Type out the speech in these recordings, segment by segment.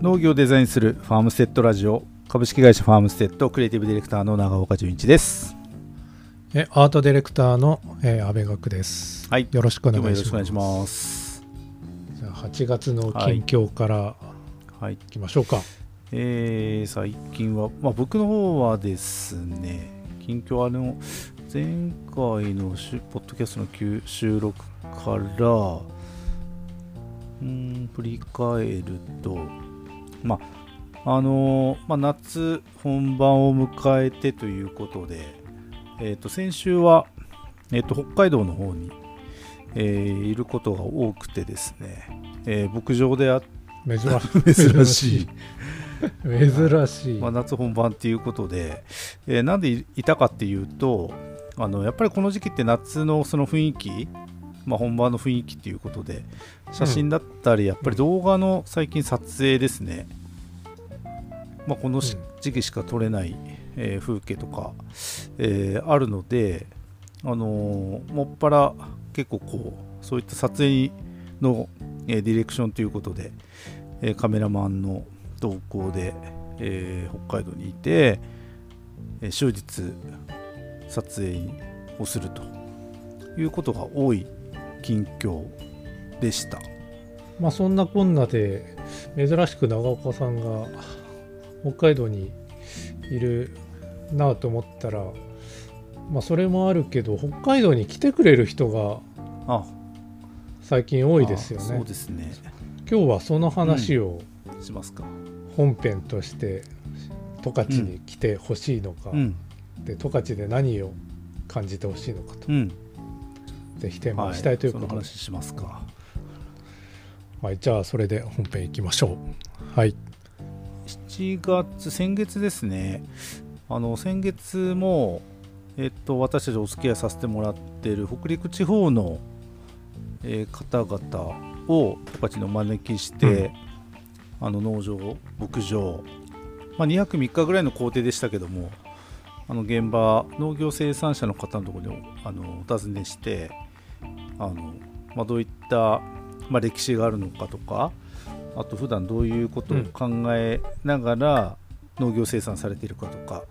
農業をデザインするファームステッドラジオ株式会社ファームステッドクリエイティブディレクターの長岡純一ですえアートディレクターの、えー、安倍学です。はいよろしくお願今いします。じゃあ8月の近況からはいいきましょうか。えー、最近は、まあ、僕の方はですね近況あの前回のしポッドキャストの収収録からうーん振り返るとまああのまあ、夏本番を迎えてということで、えー、と先週は、えー、と北海道の方に、えーいることが多くてですね、えー牧場であっ珍しい。珍しい珍しい。まあ、夏本番っていうことで、えーなんでいいたかっていうとあのやっぱりこの時期って夏のその雰囲気、まあ、本番の雰囲気っていうことで写真だったりやっぱり動画の最近撮影ですね、まあ、この時期しか撮れない、えー風景とか、えーあるので、あのーもっぱら結構こうそういった撮影の、えーディレクションということで、えーカメラマンの同行で、えー北海道にいて、えー終日撮影をするということが多い近況でした。まあそんなこんなで珍しく長岡さんが北海道にいるなと思ったら、まあそれもあるけど北海道に来てくれる人があ最近多いですよねあそう。ですね。今日はその話をしますか。本編として十勝に来てほしいのか、うん。で十勝で何を感じてほしいのかと、うん。ぜひテーマはい。にしたいということで、話しますか。はい、じゃあそれで本編いきましょうはい7月、先月ですね、あの先月も、えっと、私たちお付き合いさせてもらっている北陸地方の、えー方々を十勝にお招きして、あの農場、牧場、まあ、2泊3日ぐらいの工程でしたけども、あの現場、農業生産者の方のところにおあのお尋ねして、あのまあ、どういった、まあ、歴史があるのかとか、あと普段どういうことを考えながら農業生産されているかとか、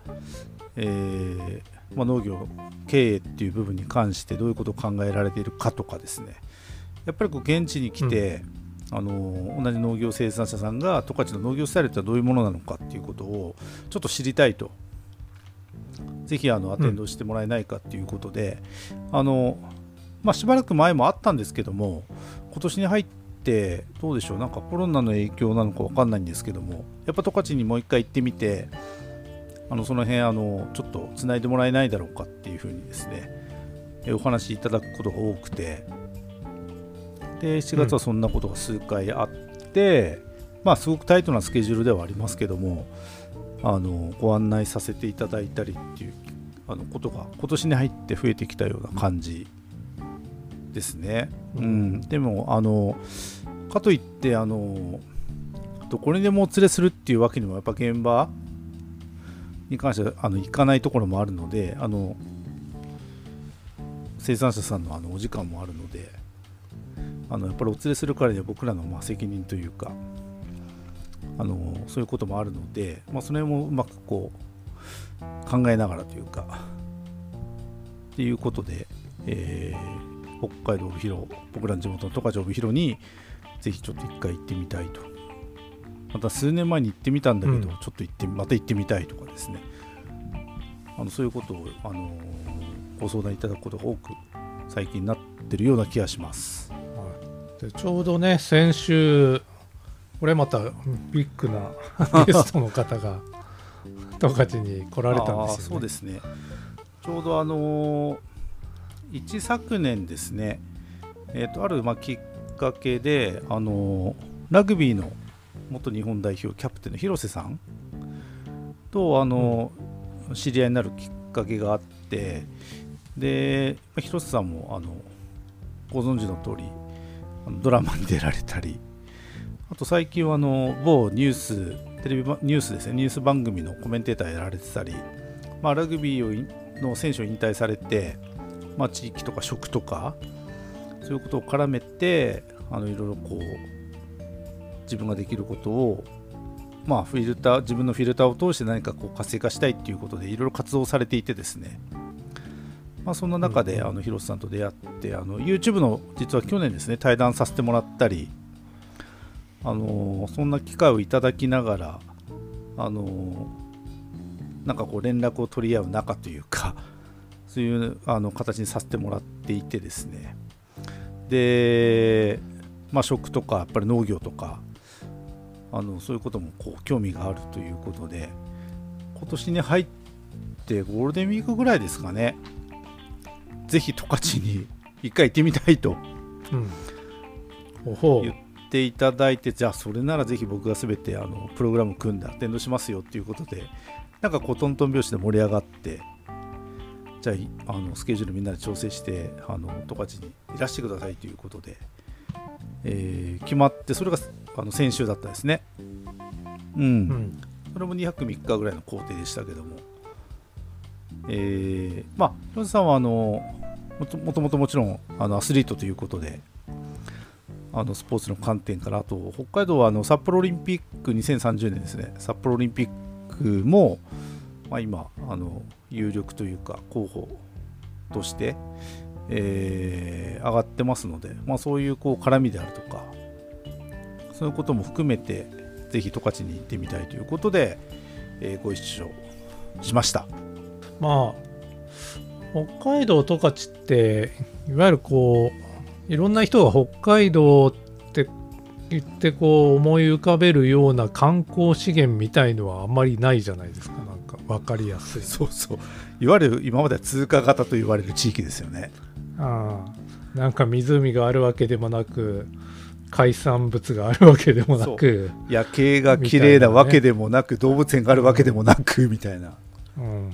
えーまあ、農業経営っていう部分に関してどういうことを考えられているかとかですね。やっぱりこう現地に来て、あの同じ農業生産者さんが十勝の農業スタイルってどういうものなのかっていうことをちょっと知りたいと。ぜひあのアテンドしてもらえないかっていうことで、あのまあ、しばらく前もあったんですけども今年に入ってどうでしょうなんかコロナの影響なのか分かんないんですけどもやっぱ十勝にもう一回行ってみてあのその辺あのちょっとつないでもらえないだろうかっていうふうにですねお話いただくことが多くてで7月はそんなことが数回あって、まあすごくタイトなスケジュールではありますけどもあのご案内させていただいたりっていうあのことが今年に入って増えてきたような感じですね。うん、でもあのかといってあのどこにでもお連れするっていうわけにもやっぱ現場に関してはあの行かないところもあるのであの生産者さんのあのお時間もあるのであのやっぱりお連れするからには僕らのまあ責任というかあのそういうこともあるので、まあ、その辺もうまくこう考えながらというかっていうことで、えー北海道帯広僕らの地元の十勝帯広にぜひちょっと一回行ってみたいと。また数年前に行ってみたんだけど、うん。ちょっと行ってまた行ってみたいとかですね。あのそういうことを、あのーご相談いただくことが多く最近なってるような気がします。でちょうどね先週これまたビッグな ゲストの方が十勝に来られたんですよね。そうですね。ちょうどあのー一昨年ですね、えー、とあるまあきっかけで、あのーラグビーの元日本代表キャプテンの広瀬さんと、あのー知り合いになるきっかけがあってで、まあ広瀬さんもあのご存知の通りあのドラマに出られたりあと最近はあの某ニューステレビばニュースですねニュース番組のコメンテーターやられてたり、まあ、ラグビーをいの選手を引退されて、まあ、地域とか食とかそういうことを絡めてあのいろいろこう自分ができることをまあ、フィルター自分のフィルターを通して何かこう活性化したいっていうことでいろいろ活動されていてですね、まあ、そんな中で、あの広瀬さんと出会ってあの YouTube の実は去年ですね対談させてもらったりあのそんな機会をいただきながらあのなんかこう連絡を取り合う仲というかそういうあの形にさせてもらっていてですね。で、まあ、食とかやっぱり農業とかあのそういうこともこう興味があるということで今年に入ってゴールデンウィークぐらいですかね。ぜひ十勝に一回行ってみたいと。言っていただいて、じゃあそれならぜひ僕が全てあのプログラム組んでアテンドしますよっていうことでなんかこうトントン拍子で盛り上がってじゃああのスケジュールみんなで調整してあの十勝にいらしてくださいということで、えー、決まってそれがあの先週だったですね。うん、うん、それも2泊3日ぐらいの工程でしたけども。えー、まあ広瀬さんはあのもともともちろんあのアスリートということであのスポーツの観点からあと北海道はあの札幌オリンピック2030年ですね。札幌オリンピックも、まあ、今あの有力というか候補として、えー、上がってますので、まあ、そういうこう絡みであるとかそういうことも含めてぜひ十勝に行ってみたいということで、えー、ご一緒しました。まあ北海道十勝っていわゆるこういろんな人が北海道って言ってこう思い浮かべるような観光資源みたいのはあんまりないじゃないですか。なんか分かりやすい。そうそう。いわゆる今までは通過型と言われる地域ですよね。ああ。なんか湖があるわけでもなく海産物があるわけでもなく夜景が綺麗なわけでもなく、ね、動物園があるわけでもなくみたいな、うん、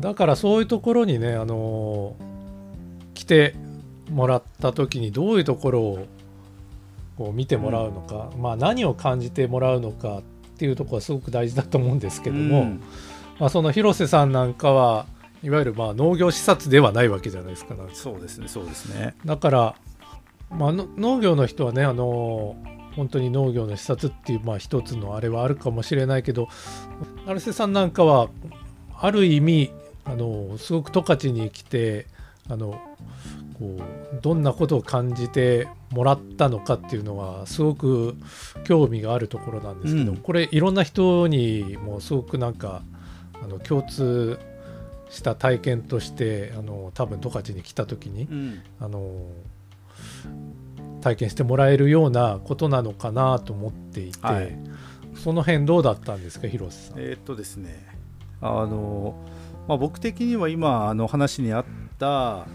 だからそういうところにね、あのー、来てもらった時にどういうところをこう見てもらうのか、うん、まあ、何を感じてもらうのかっていうところはすごく大事だと思うんですけども、うん、まあ、その広瀬さんなんかはいわゆるまあ農業視察ではないわけじゃないですかそうですねそうですね。だから、まあ、農業の人はねあの本当に農業の視察っていうまあ一つのあれはあるかもしれないけど成瀬さんなんかはある意味あのすごく十勝に来てあのこうどんなことを感じてもらったのかっていうのはすごく興味があるところなんですけど、うん、これいろんな人にもすごくなんかあの共通した体験としてあの多分十勝に来た時に、うん、あの体験してもらえるようなことなのかなと思っていて、はい、その辺どうだったんですか広瀬さん？えー、っとですねあのまあ、僕的には今あの話にあった、ま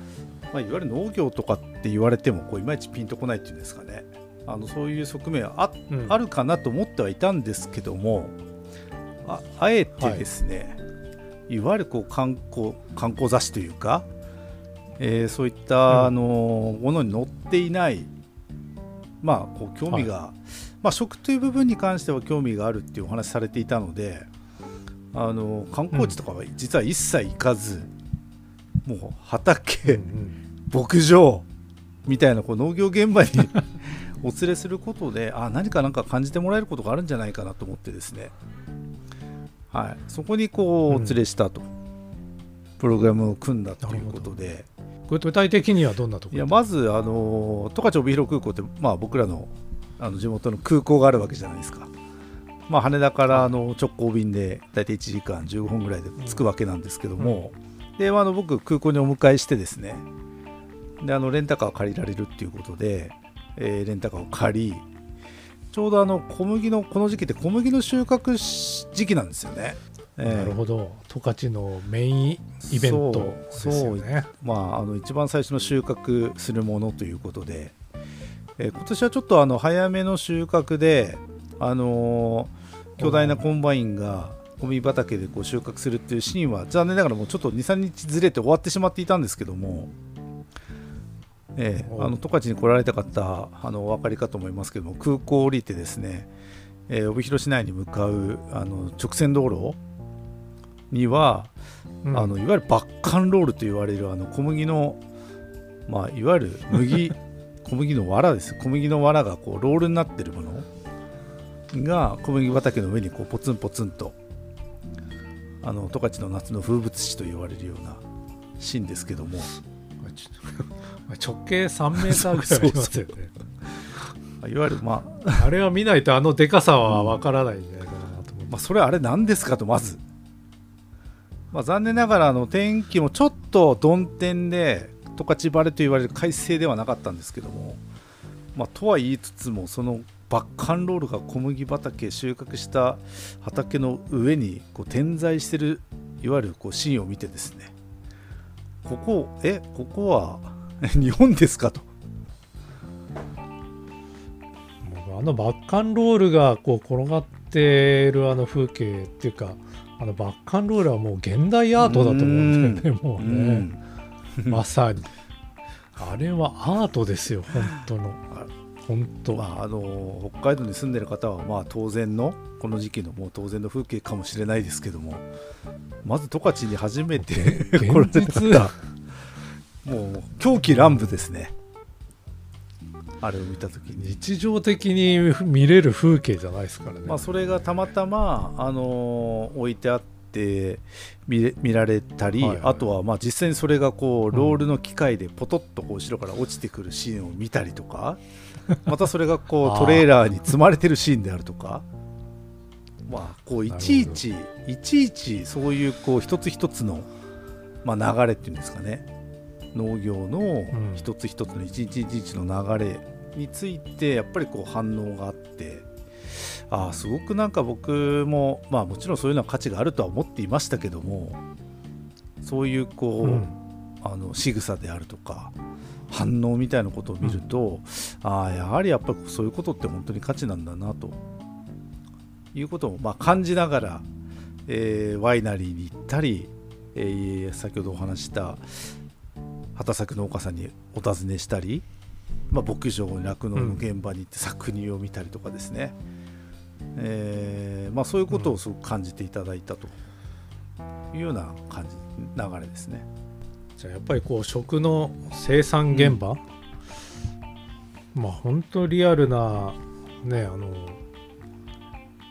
あ、いわゆる農業とかって言われてもこういまいちピンとこないっていうんですかね。あのそういう側面はあうん、あるかなと思ってはいたんですけどもああえてですね、はい、いわゆるこう観光観光雑誌というか、えー、そういった、うん、あのものに載っていないまあこう興味が、はい、まあ、食という部分に関しては興味があるっていうお話されていたのであの観光地とかは実は一切行かず、うん、もう畑、うんうん、牧場みたいなこう農業現場に お連れすることであ何か何か感じてもらえることがあるんじゃないかなと思ってですね、はい、そこにこうお連れしたと、うん、プログラムを組んだということで。これ具体的にはどんなところいやまずあの十勝帯広空港って、まあ、僕らのあの地元の空港があるわけじゃないですか。まあ、羽田からあの直行便で大体1時間15分ぐらいで着くわけなんですけども、であの僕空港にお迎えしてですね。であのレンタカーを借りられるっていうことで、えー、レンタカーを借りちょうどあの小麦のこの時期って小麦の収穫時期なんですよね。えー、なるほど。十勝のメインイベントですよね。まあ、あの一番最初の収穫するものということで、えー、今年はちょっとあの早めの収穫であのー、巨大なコンバインが小麦畑でこう収穫するっていうシーンは残念ながらもうちょっと23日ずれて終わってしまっていたんですけども、えー、あの十勝に来られた方あのお分かりかと思いますけども空港を降りてですね、えー、帯広市内に向かうあの直線道路には、うん、あのいわゆるバッカンロールと言われるあの小麦の、まあ、いわゆる麦 小麦の藁です。小麦の藁がこうロールになってるものが小麦畑の上にこうポツンポツンとあの十勝の夏の風物詩と言われるようなシーンですけども。直径3メーターぐらいありますよね。いわゆるまああれは見ないとあのでかさはわからないんじゃないかなと思って、まあ、それあれ何ですかとまず、まあ、残念ながらあの天気もちょっと曇天で十勝晴れと言われる快晴ではなかったんですけども、まあ、とは言いつつもそのバッカンロールが小麦畑収穫した畑の上にこう点在してるいわゆるこうシーンを見てですね。ここえここは日本ですか？と。あのバッカンロールがこう転がってるあの風景っていうかあのバッカンロールはもう現代アートだと思うんだよねもうね。まさに。あれはアートですよ本当の本当。まあ、あの北海道に住んでる方はまあ当然のこの時期のもう当然の風景かもしれないですけどもまず十勝に初めてこれ現実もう狂気乱舞ですね。あれを見た時に、日常的に見れる風景じゃないですからね、まあ、それがたまたま、あの置いてあって見られたり、はいはい。あとはまあ実際にそれがこうロールの機械でポトッとこう後ろから落ちてくるシーンを見たりとか またそれがこうトレーラーに積まれてるシーンであるとか。まあこういちいちいちいちそういうこう一つ一つの、まあ、流れっていうんですかね。農業のん。一つ一つの一日一日の流れについてやっぱりこう反応があってああすごくなんか僕もまあもちろんそういうのは価値があるとは思っていましたけどもそういうこう、うん。あの仕草であるとか反応みたいなことを見ると、ああやはりやっぱりそういうことって本当に価値なんだなと。いうことをまあ感じながら、えーワイナリーに行ったり、えー先ほどお話しした畑作農家さんにお尋ねしたり、まあ、牧場酪農の現場に行って搾乳を見たりとかですね、えーまあ、そういうことをすごく感じていただいたというような感じ流れですね。じゃあやっぱりこう食の生産現場、まあ本当リアルなねあの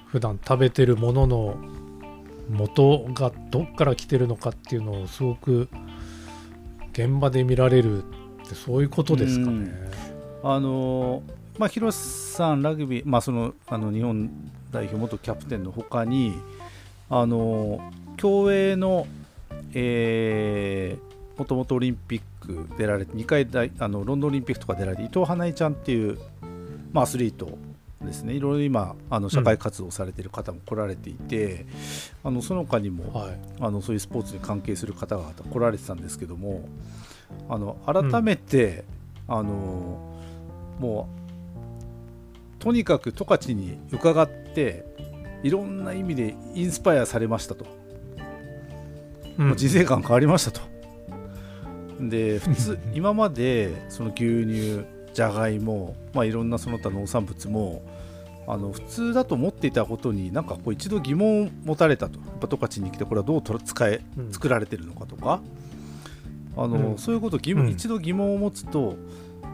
普段食べてるものの元がどっから来てるのかっていうのをすごく現場で見られるってそういうことですかね。あのまあ、広瀬さん、ラグビー、まあ、そのあの日本代表元キャプテンのほかに、あの競泳の、えー、もともとオリンピック出られて、2回大あのロンドンオリンピックとか出られて、伊藤花江ちゃんっていう、まあ、アスリートですね、いろいろ今、あの社会活動されている方も来られていて、あのその他にも、はい、あのそういうスポーツに関係する方々来られてたんですけどもあの改めて、あのもうとにかく十勝に伺っていろんな意味でインスパイアされましたと、うん。もう人生観変わりましたとで普通今までその牛乳じゃがいも、まあ、いろんなその他農産物もあの普通だと思っていたことになんかこう一度疑問を持たれたと。やっぱ十勝に来てこれはどう使えうん。作られてるのかとか。あの、うん。そういうことを疑問、うん。一度疑問を持つと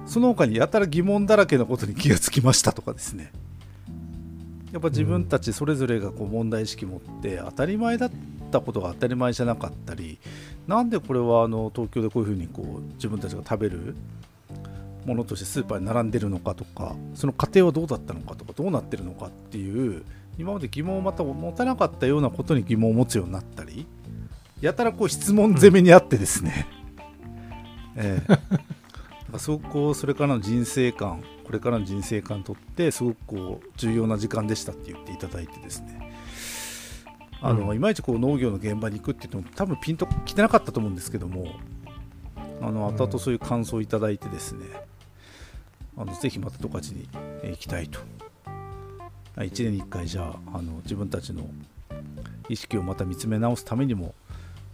その他にやたら疑問だらけのことに 気がつきましたとかですね。やっぱ自分たちそれぞれがこう問題意識持って当たり前だったことが当たり前じゃなかったりなんでこれはあの東京でこういうふうにこう自分たちが食べるものとしてスーパーに並んでるのかとかその過程はどうだったのかとかどうなってるのかっていう今まで疑問をまた持たなかったようなことに疑問を持つようになったりやたらこう質問攻めにあってですね、ええ。だからすごくこうそれからの人生観これからの人生観にとってすごくこう重要な時間でしたって言っていただいてですね。あの、うん。いまいちこう農業の現場に行くって言っても多分ピンと来てなかったと思うんですけどもあの後々そういう感想をいただいてですね、あのぜひまた十勝にえー行きたいと。1年に1回じゃああの自分たちの意識をまた見つめ直すためにも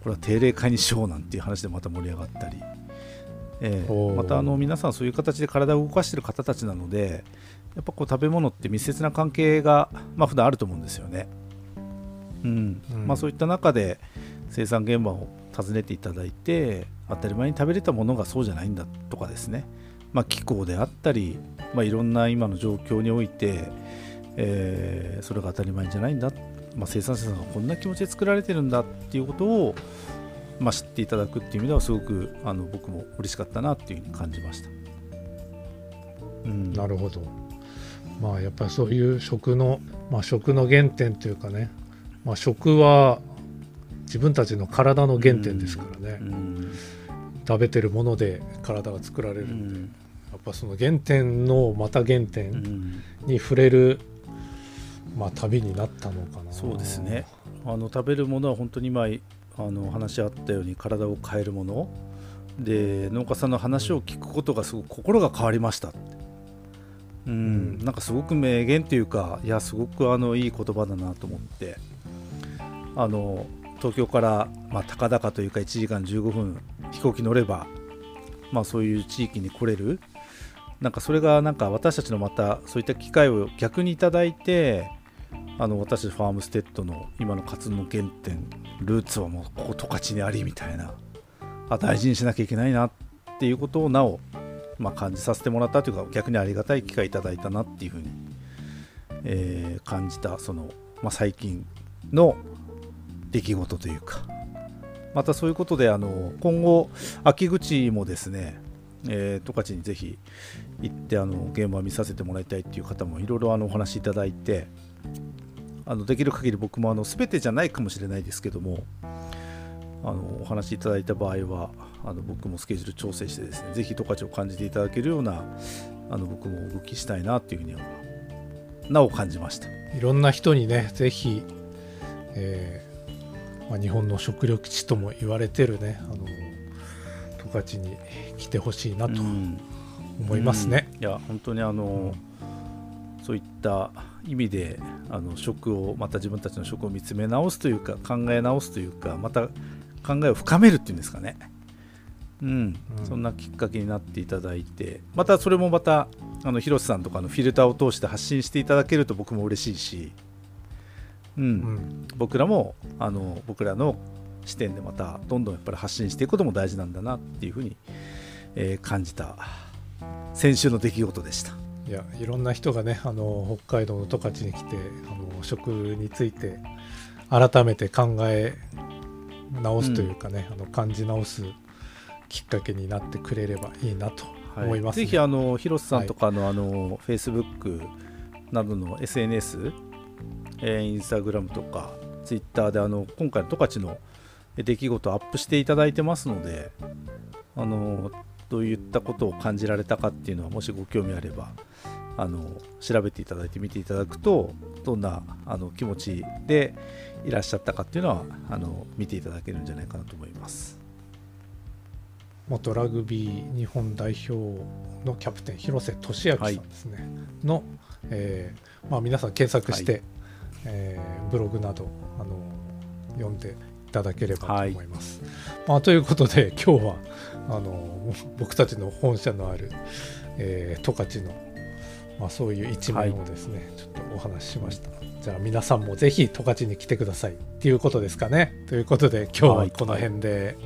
これは定例会にしようなんていう話でまた盛り上がったり、えーまたあの皆さんそういう形で体を動かしている方たちなのでやっぱこう食べ物って密接な関係が、まあ普段あると思うんですよね。うん。うん。まあ、そういった中で生産現場を訪ねていただいて当たり前に食べれたものがそうじゃないんだとかですね、まあ、気候であったり、まあ、いろんな今の状況において、えーそれが当たり前じゃないんだ、まあ、生産者さんがこんな気持ちで作られてるんだっていうことを、まあ、知っていただくっていう意味ではすごくあの僕も嬉しかったなっていうふうに感じました。うん、なるほど。まあやっぱりそういう食の、まあ、食の原点というかね、まあ、食は自分たちの体の原点ですからね、うん食べてるもので体が作られる、やう。ん。っぱその原点のまた原う点ん。に触れる、まあ、旅になったのかな。そうですね。あの食べるものは本当に今あの話し合ったように体を変えるもの。で農家さんの話を聞くことがすごく心が変わりましたうん。なんかすごく名言というかいやすごくあのいい言葉だなと思ってあの東京から、まあ、高々というか1時間15分飛行機乗れば、まあ、そういう地域に来れる。なんかそれがなんか私たちのまたそういった機会を逆にいただいてあの私たちファームステッドの今の活動の原点ルーツはもうここ十勝にありみたいな。あ大事にしなきゃいけないなっていうことをなお、まあ、感じさせてもらったというか逆にありがたい機会いただいたなっていうふうに、えー感じたその、まあ、最近の出来事というかまたそういうことであの今後秋口もですねえー十勝にぜひ行ってあの現場を見させてもらいたいっていう方もいろいろあのお話しいただいてあのできる限り僕もあの全てじゃないかもしれないですけどもあのお話しいただいた場合はあの僕もスケジュール調整してですねぜひ十勝を感じていただけるようなあの僕も動きしたいなっていうふうにはなお感じました。いろんな人にねぜひ、えーまあ、日本の食糧基地とも言われてるねあの十勝に来てほしいなとうん思いますね。うん。いや本当にあの、そういった意味であの食をまた自分たちの食を見つめ直すというか考え直すというかまた考えを深めるっていうんですかね、うん。うん。そんなきっかけになっていただいてまたそれもまたあの広瀬さんとかのフィルターを通して発信していただけると僕も嬉しいし、うん。うん。僕らもあの僕らの視点でまたどんどんやっぱり発信していくことも大事なんだなっていうふうに、えー感じた先週の出来事でした。いやいろんな人がねあの北海道の十勝に来てあの食について改めて考え直すというかね、あの感じ直すきっかけになってくれればいいなとはい思います、ね。ぜひあの広瀬さんとかの,、あの Facebook などの SNS、えー、インスタグラムとか Twitter であの今回の十勝の出来事をアップしていただいてますのであのどういったことを感じられたかっていうのはもしご興味あればあの調べていただいて見ていただくとどんなあの気持ちでいらっしゃったかっていうのはあの見ていただけるんじゃないかなと思います。元ラグビー日本代表のキャプテン広瀬俊明さんですね、の、えーまあ、皆さん検索して、はいえーブログなどあの読んでいただければと思います。まあ、ということで今日はあの僕たちの本社のある、えー十勝の、まあ、そういう一面をですね、ちょっとお話ししました。じゃあ皆さんもぜひ十勝に来てくださいっていうことですかね。ということで今日はこの辺で。